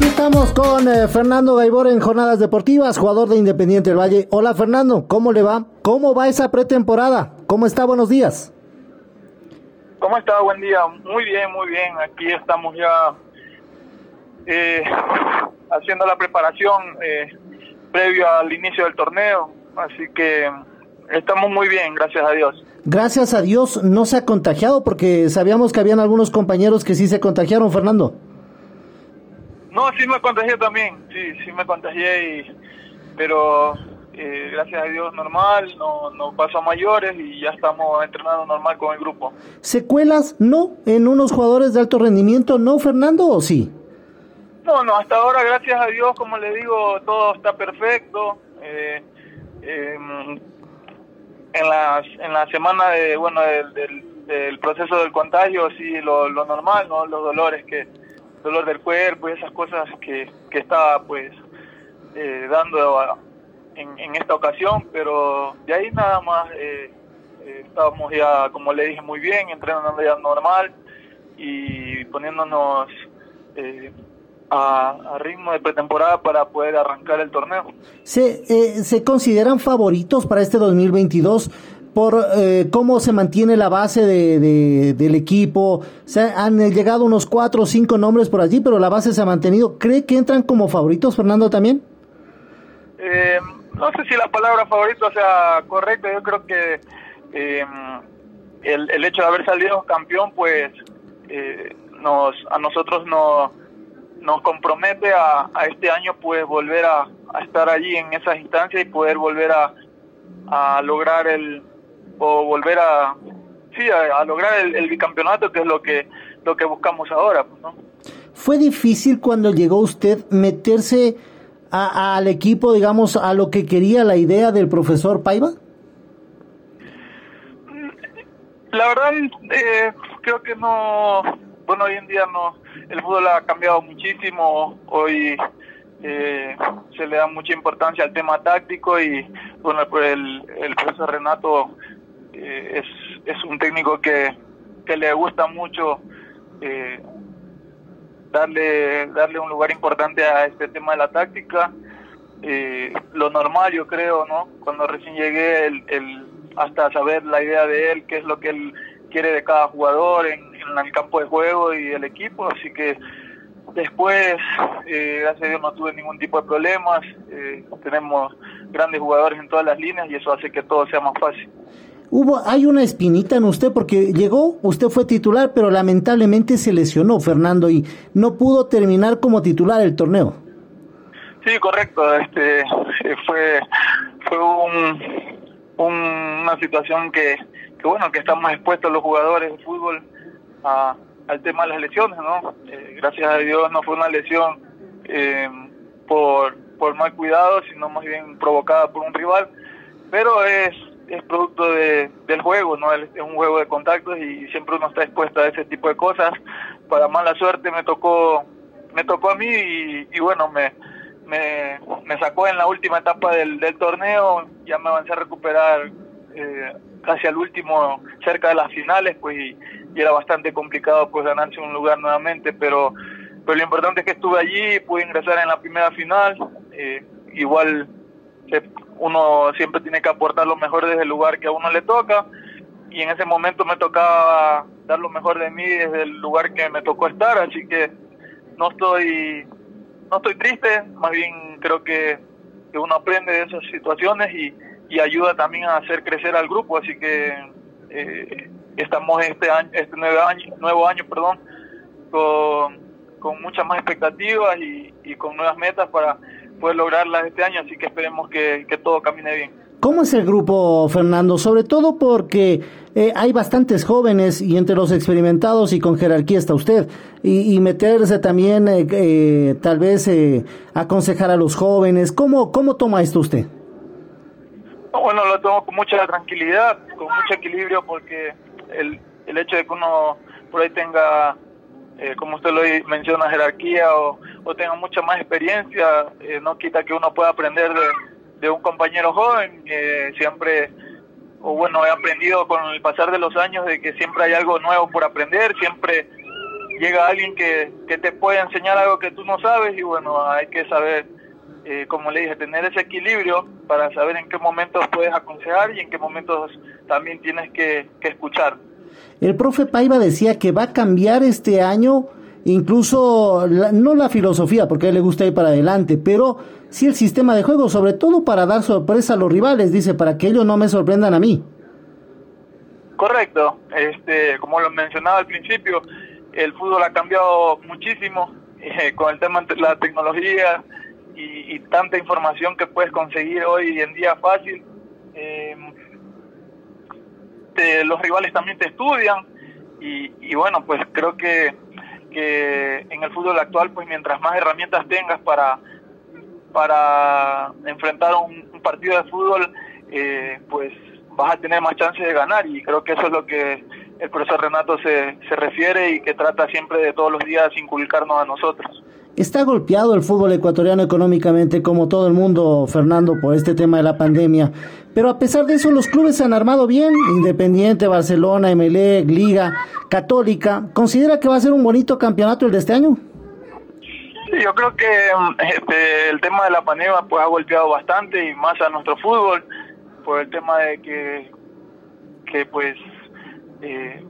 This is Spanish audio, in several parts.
Estamos con eh, Fernando Gaibor en Jornadas Deportivas, jugador de Independiente del Valle. Hola Fernando, ¿cómo le va? ¿Cómo va esa pretemporada? ¿Cómo está? Buenos días. ¿Cómo está? Buen día. Muy bien, muy bien. Aquí estamos ya eh, haciendo la preparación eh, previo al inicio del torneo. Así que estamos muy bien, gracias a Dios. Gracias a Dios no se ha contagiado porque sabíamos que habían algunos compañeros que sí se contagiaron, Fernando. No, sí me contagié también, sí, sí me contagié, y, pero eh, gracias a Dios normal, no, no pasó a mayores y ya estamos entrenando normal con el grupo. ¿Secuelas no en unos jugadores de alto rendimiento, no Fernando, o sí? No, no, hasta ahora gracias a Dios, como le digo, todo está perfecto. Eh, em, en, las, en la semana de, bueno, del, del, proceso del contagio, sí, lo, lo normal, ¿no? Los dolores que dolor del cuerpo y esas cosas que, que estaba pues eh, dando en, en, esta ocasión, pero de ahí nada más eh, eh, estábamos ya, como le dije, muy bien, entrenando ya normal y poniéndonos a, a, ritmo de pretemporada para poder arrancar el torneo. ¿Se, ¿Se consideran favoritos para este 2022? Por eh, cómo se mantiene la base de, del equipo. Se han llegado unos cuatro o cinco nombres por allí, pero la base se ha mantenido. ¿Cree que entran como favoritos, Fernando, también? Eh, no sé si la palabra favorito sea correcta. Yo creo que eh, el, el, hecho de haber salido campeón, pues nos a nosotros nos, nos compromete a, a este año, pues volver a, a estar allí en esas instancias y poder volver a, a lograr el, o volver a sí a, lograr el, bicampeonato que es lo que lo que buscamos ahora pues, ¿no? fue difícil cuando llegó usted meterse al equipo digamos a lo que quería la idea del profesor Paiva la verdad eh, creo que no bueno hoy en día no el fútbol ha cambiado muchísimo hoy eh, se le da mucha importancia al tema táctico y bueno pues el, el profesor Renato técnico que, que le gusta mucho eh, darle, darle un lugar importante a este tema de la táctica. Eh, lo normal, yo creo, ¿no? Cuando recién llegué, el, el, hasta saber la idea de él, qué es lo que él quiere de cada jugador en, en el campo de juego y el equipo. Así que después, eh, gracias a Dios, no tuve ningún tipo de problemas. Eh, tenemos grandes jugadores en todas las líneas y eso hace que todo sea más fácil. Hubo, hay una espinita en usted porque llegó, usted fue titular, pero lamentablemente se lesionó Fernando y no pudo terminar como titular el torneo. Sí, correcto. Este fue fue un, una situación que, que bueno que estamos expuestos los jugadores de fútbol a, al tema de las lesiones, ¿no? Eh, gracias a Dios no fue una lesión eh, por por mal cuidado, sino más bien provocada por un rival, pero es es producto de, del juego, ¿no? Es un juego de contactos y siempre uno está expuesto a ese tipo de cosas. Para mala suerte me tocó me tocó a mí y, bueno, me, me, me, sacó en la última etapa del, del torneo, ya me avancé a recuperar eh, casi al último, cerca de las finales, pues y, era bastante complicado pues ganarse un lugar nuevamente, pero, pero lo importante es que estuve allí, pude ingresar en la primera final, eh, igual uno siempre tiene que aportar lo mejor desde el lugar que a uno le toca y en ese momento me tocaba dar lo mejor de mí desde el lugar que me tocó estar, así que no estoy no estoy triste, más bien creo que, uno aprende de esas situaciones y, ayuda también a hacer crecer al grupo, así que eh, estamos este año, este nuevo año, nuevo año, perdón, con, con muchas más expectativas y, con nuevas metas para poder lograrlas este año, así que esperemos que, que todo camine bien. ¿Cómo es el grupo, Fernando? Sobre todo porque eh, hay bastantes jóvenes y entre los experimentados y con jerarquía está usted. Y, y meterse también, eh, eh, tal vez, eh, aconsejar a los jóvenes. ¿Cómo, ¿Cómo toma esto usted? Bueno, lo tomo con mucha tranquilidad, con mucho equilibrio, porque el, el hecho de que uno por ahí tenga, eh, como usted lo menciona, jerarquía o, o tenga mucha más experiencia, eh, no quita que uno pueda aprender de, un compañero joven. Eh, siempre, o bueno, he aprendido con el pasar de los años de que siempre hay algo nuevo por aprender, siempre llega alguien que, que te puede enseñar algo que tú no sabes y bueno, hay que saber eh, como le dije, tener ese equilibrio para saber en qué momentos puedes aconsejar y en qué momentos también tienes que, que escuchar. El profe Paiva decía que va a cambiar este año incluso la, no la filosofía, porque a él le gusta ir para adelante, pero sí el sistema de juego, sobre todo para dar sorpresa a los rivales, dice, para que ellos no me sorprendan a mí. Correcto, este, como lo mencionaba al principio, el fútbol ha cambiado muchísimo eh, con el tema de la tecnología, y, tanta información que puedes conseguir hoy en día fácil. Eh, los rivales también te estudian y, bueno, pues creo que, que en el fútbol actual, pues mientras más herramientas tengas para, para enfrentar un, partido de fútbol, eh, pues vas a tener más chances de ganar y creo que eso es lo que el profesor Renato se, se refiere y que trata siempre de todos los días inculcarnos a nosotros. Está golpeado el fútbol ecuatoriano económicamente, como todo el mundo, Fernando, por este tema de la pandemia. Pero a pesar de eso, los clubes se han armado bien. Independiente, Barcelona, MLE, Liga, Católica. ¿Considera que va a ser un bonito campeonato el de este año? Sí, yo creo que este, el tema de la pandemia pues, ha golpeado bastante y más a nuestro fútbol por el tema de que, que pues eh,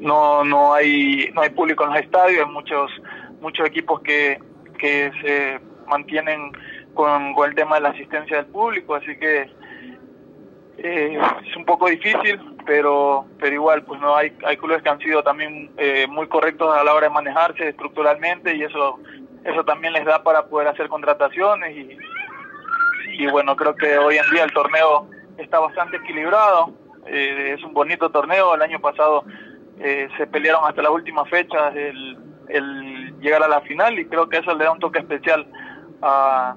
no no hay no hay público en los estadios, hay muchos muchos equipos que, que se mantienen con, con, el tema de la asistencia del público, así que eh, es un poco difícil, pero pero igual, pues no hay hay clubes que han sido también eh, muy correctos a la hora de manejarse estructuralmente y eso eso también les da para poder hacer contrataciones y, y bueno, creo que hoy en día el torneo está bastante equilibrado, eh, es un bonito torneo, el año pasado eh, se pelearon hasta las últimas fechas el, el llegar a la final y creo que eso le da un toque especial a,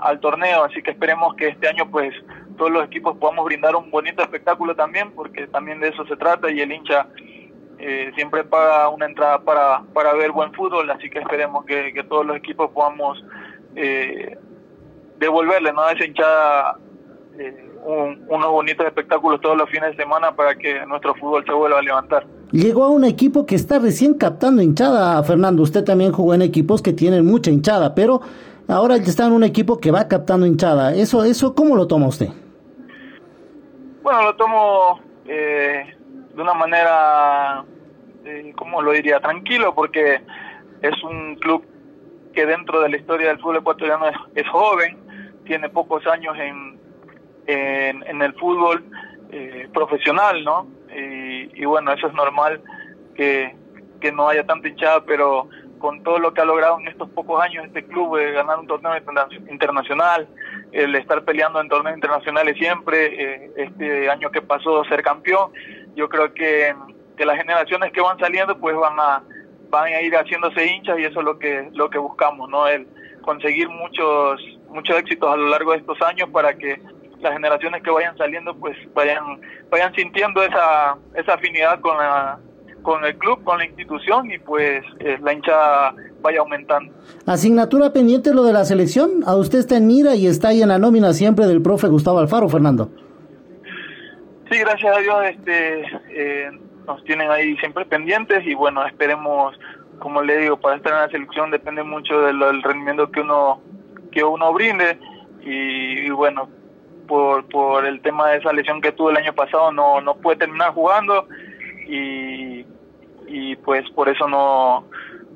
al torneo, así que esperemos que este año pues todos los equipos podamos brindar un bonito espectáculo también, porque también de eso se trata y el hincha eh, siempre paga una entrada para, para ver buen fútbol, así que esperemos que, que todos los equipos podamos eh, devolverle ¿no? a esa hinchada eh, un, unos bonitos espectáculos todos los fines de semana para que nuestro fútbol se vuelva a levantar. Llegó a un equipo que está recién captando hinchada, Fernando. Usted también jugó en equipos que tienen mucha hinchada, pero ahora está en un equipo que va captando hinchada. ¿Eso, eso cómo lo toma usted? Bueno, lo tomo eh, de una manera, eh, ¿cómo lo diría? Tranquilo, porque es un club que dentro de la historia del fútbol ecuatoriano es, es joven, tiene pocos años en, en, el fútbol eh, profesional, ¿no? Y, bueno, eso es normal que, que no haya tanta hinchada, pero con todo lo que ha logrado en estos pocos años este club, de ganar un torneo internacional, el estar peleando en torneos internacionales siempre, eh, este año que pasó ser campeón, yo creo que, que las generaciones que van saliendo pues van a van a ir haciéndose hinchas y eso es lo que lo que buscamos, ¿no? El conseguir muchos muchos éxitos a lo largo de estos años para que las generaciones que vayan saliendo pues vayan vayan sintiendo esa esa afinidad con la con el club, con la institución y pues eh, la hinchada vaya aumentando. Asignatura pendiente lo de la selección, a usted está en mira y está ahí en la nómina siempre del profe Gustavo Alfaro, Fernando. Sí, gracias a Dios este eh, nos tienen ahí siempre pendientes y bueno, esperemos, como le digo, para estar en la selección depende mucho del, del rendimiento que uno que uno brinde y, y bueno, por, por el tema de esa lesión que tuve el año pasado no, no pude terminar jugando y, y pues por eso no,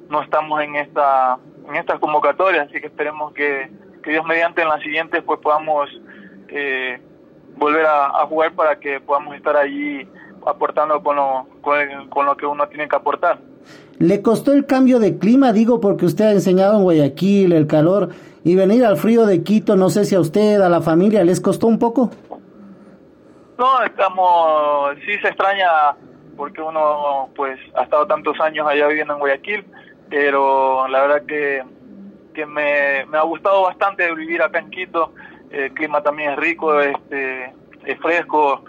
no estamos en esta en estas convocatorias, así que esperemos que, que Dios mediante en las siguientes pues podamos eh, volver a, jugar para que podamos estar allí aportando con lo, con, lo que uno tiene que aportar. ¿Le costó el cambio de clima? Digo, porque usted ha enseñado en Guayaquil el calor y venir al frío de Quito, no sé si a usted, a la familia, ¿les costó un poco? No, estamos, sí se extraña porque uno pues ha estado tantos años allá viviendo en Guayaquil, pero la verdad que, que me, me ha gustado bastante vivir acá en Quito, el clima también es rico, este, es fresco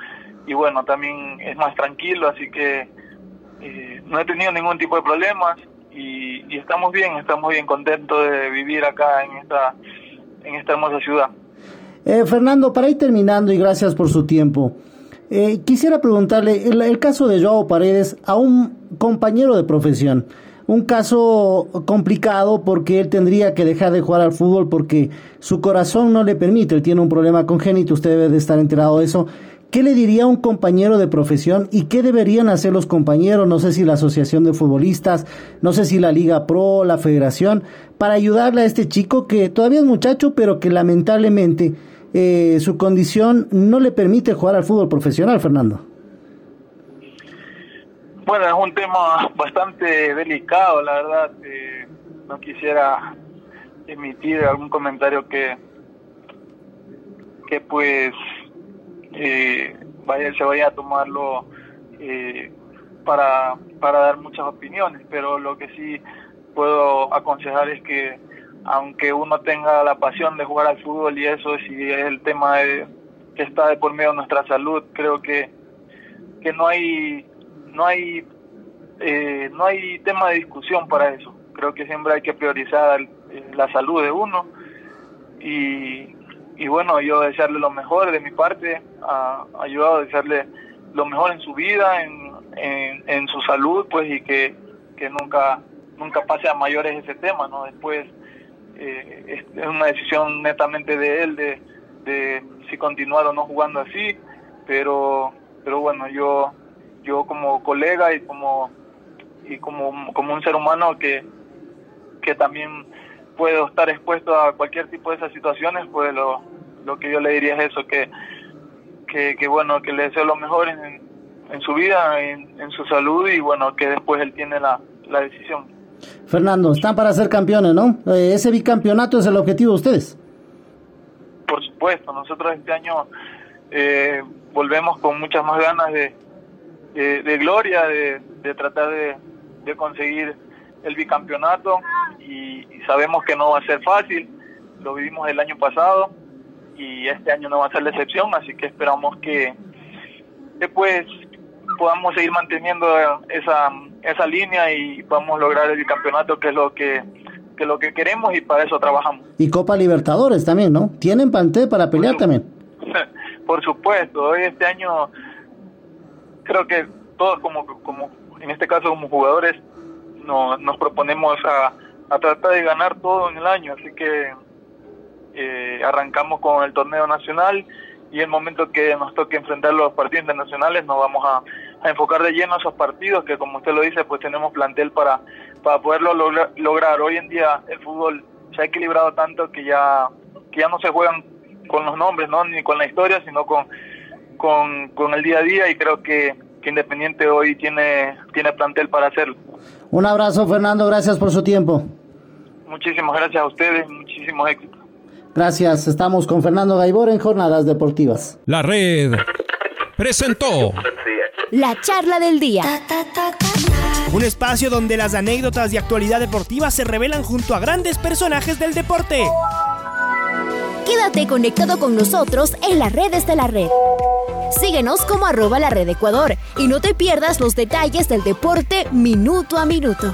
y bueno, también es más tranquilo, así que eh, no he tenido ningún tipo de problemas y, y, estamos bien, estamos bien contentos de vivir acá en esta, en esta hermosa ciudad. Eh, Fernando, para ir terminando y gracias por su tiempo, eh, quisiera preguntarle el, el, caso de Joao Paredes a un compañero de profesión. Un caso complicado porque él tendría que dejar de jugar al fútbol porque su corazón no le permite. Él tiene un problema congénito, usted debe de estar enterado de eso. ¿Qué le diría un compañero de profesión y qué deberían hacer los compañeros? No sé si la Asociación de Futbolistas, no sé si la Liga Pro, la Federación, para ayudarle a este chico que todavía es muchacho, pero que lamentablemente eh, su condición no le permite jugar al fútbol profesional, Fernando. Bueno, es un tema bastante delicado, la verdad. Eh, no quisiera emitir algún comentario que, que pues eh, vaya, se vaya a tomarlo eh, para, para dar muchas opiniones, pero lo que sí puedo aconsejar es que aunque uno tenga la pasión de jugar al fútbol y eso, si es el tema de, que está de por medio de nuestra salud, creo que, que no hay no hay eh, no hay tema de discusión para eso. Creo que siempre hay que priorizar eh, la salud de uno y, y bueno, yo desearle lo mejor de mi parte, ha ayudado a desearle lo mejor en su vida, en, en, su salud, pues y que, que nunca nunca pase a mayores ese tema, ¿no? Después eh, es, una decisión netamente de él de, de si continuar o no jugando así, pero pero bueno, yo yo como colega y como y como, como un ser humano que, que también puedo estar expuesto a cualquier tipo de esas situaciones, pues lo, lo que yo le diría es eso, que, que, bueno, que le deseo lo mejor en, en su vida, en, en, su salud y bueno, que después él tiene la, la decisión. Fernando, están para ser campeones, ¿no? Eh, ese bicampeonato es el objetivo de ustedes. Por supuesto, nosotros este año eh, volvemos con muchas más ganas de, de, gloria, de, de tratar de, de conseguir el bicampeonato y, sabemos que no va a ser fácil, lo vivimos el año pasado y este año no va a ser la excepción, así que esperamos que después podamos seguir manteniendo esa, esa línea y podamos lograr el bicampeonato que es lo que, que lo que queremos y para eso trabajamos. Y Copa Libertadores también, ¿no? ¿Tienen plantel para pelear también? Por supuesto, hoy este año creo que todos como, como en este caso como jugadores, no, nos proponemos a, a, tratar de ganar todo en el año, así que eh, arrancamos con el torneo nacional y el momento que nos toque enfrentar los partidos internacionales nos vamos a, enfocar de lleno a esos partidos que como usted lo dice pues tenemos plantel para, para poderlo lograr. Hoy en día el fútbol se ha equilibrado tanto que ya, que ya no se juegan con los nombres, ¿no? ni con la historia, sino con, con, con el día a día y creo que Independiente hoy tiene, tiene plantel para hacerlo. Un abrazo, Fernando, gracias por su tiempo. Muchísimas gracias a ustedes, muchísimos éxitos. Gracias, estamos con Fernando Gaibor en Jornadas Deportivas. La red presentó la charla del día. Un espacio donde las anécdotas de actualidad deportiva se revelan junto a grandes personajes del deporte. Quédate conectado con nosotros en las redes de la red. Síguenos como arroba la red Ecuador y no te pierdas los detalles del deporte minuto a minuto.